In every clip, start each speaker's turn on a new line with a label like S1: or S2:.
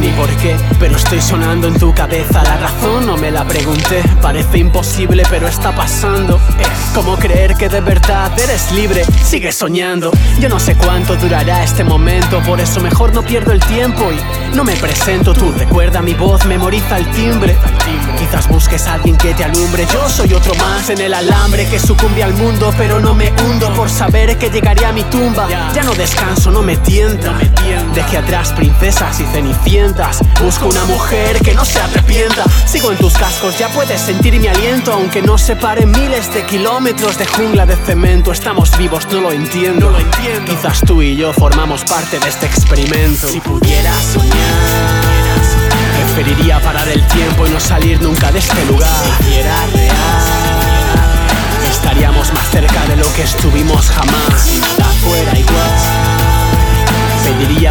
S1: ni por qué, pero estoy sonando en tu cabeza. La razón no me la pregunté, parece imposible, pero está pasando. Es como creer que de verdad eres libre, sigue soñando. Yo no sé cuánto durará este momento, por eso mejor no pierdo el tiempo y no me presento. Tú recuerda mi voz, memoriza el timbre. Quizás busques a alguien que te alumbre. Yo soy otro más en el alambre que sucumbe al mundo, pero no me hundo por saber que llegaré a mi tumba. Ya no descanso, no me tienta. Deje atrás princesas y cenicientas. Busco una mujer que no se arrepienta. Sigo en tus cascos, ya puedes sentir mi aliento, aunque nos separen miles de kilómetros de jungla de cemento. Estamos vivos, no lo entiendo. lo entiendo. Quizás tú y yo formamos parte de este experimento. Si pudiera soñar. Preferiría parar el tiempo y no salir nunca de este lugar. Si era real, estaríamos más cerca de lo que estuvimos jamás. Si nada fuera igual,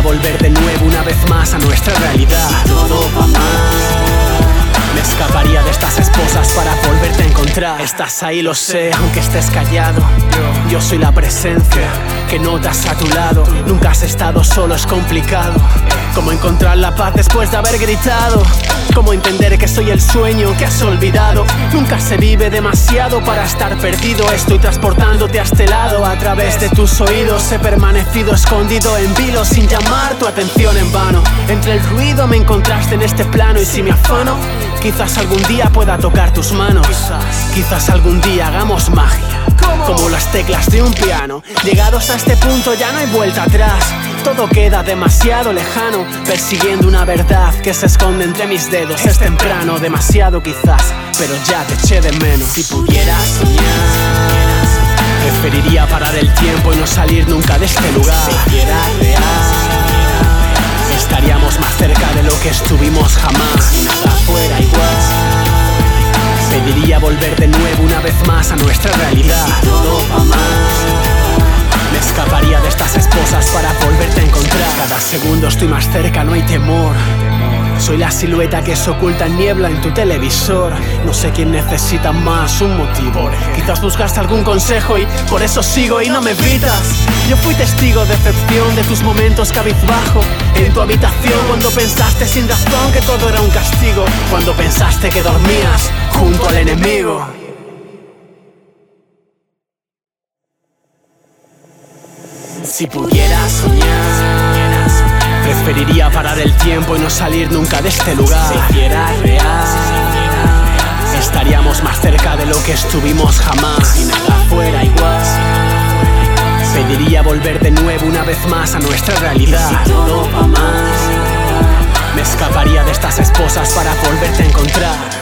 S1: volver de nuevo una vez más a nuestra realidad. Todo va mal, me escaparía de estas esposas para volverte a encontrar. Estás ahí, lo sé, aunque estés callado. Yo soy la presencia que notas a tu lado. Nunca has estado solo, es complicado. Cómo encontrar la paz después de haber gritado. Cómo entender que soy el sueño que has olvidado. Nunca se vive demasiado para estar perdido. Estoy transportándote a este lado. A través de tus oídos he permanecido escondido en vilo sin llamar tu atención en vano. Entre el ruido me encontraste en este plano y si me afano, quizás algún día pueda tocar tus manos. Quizás algún día hagamos magia. Como las teclas de un piano. Llegados a este punto ya no hay vuelta atrás. Todo queda demasiado lejano, persiguiendo una verdad que se esconde entre mis dedos. Es temprano, demasiado quizás, pero ya te eché de menos. Si pudieras soñar, preferiría parar el tiempo y no salir nunca de este lugar. Si real, estaríamos más cerca de lo que estuvimos jamás. Si nada fuera igual. Pediría volver de nuevo una vez más a nuestra realidad. Esposas para volverte a encontrar. Cada segundo estoy más cerca, no hay temor. Soy la silueta que se oculta niebla en tu televisor. No sé quién necesita más un motivo. Quizás buscaste algún consejo y por eso sigo y no me evitas. Yo fui testigo de excepción de tus momentos cabizbajo. En tu habitación cuando pensaste sin razón que todo era un castigo. Cuando pensaste que dormías junto al enemigo. Si pudieras soñar, preferiría parar el tiempo y no salir nunca de este lugar. Si fuera real, estaríamos más cerca de lo que estuvimos jamás. Si nada fuera igual, pediría volver de nuevo una vez más a nuestra realidad. Si todo va mal, me escaparía de estas esposas para volverte a encontrar.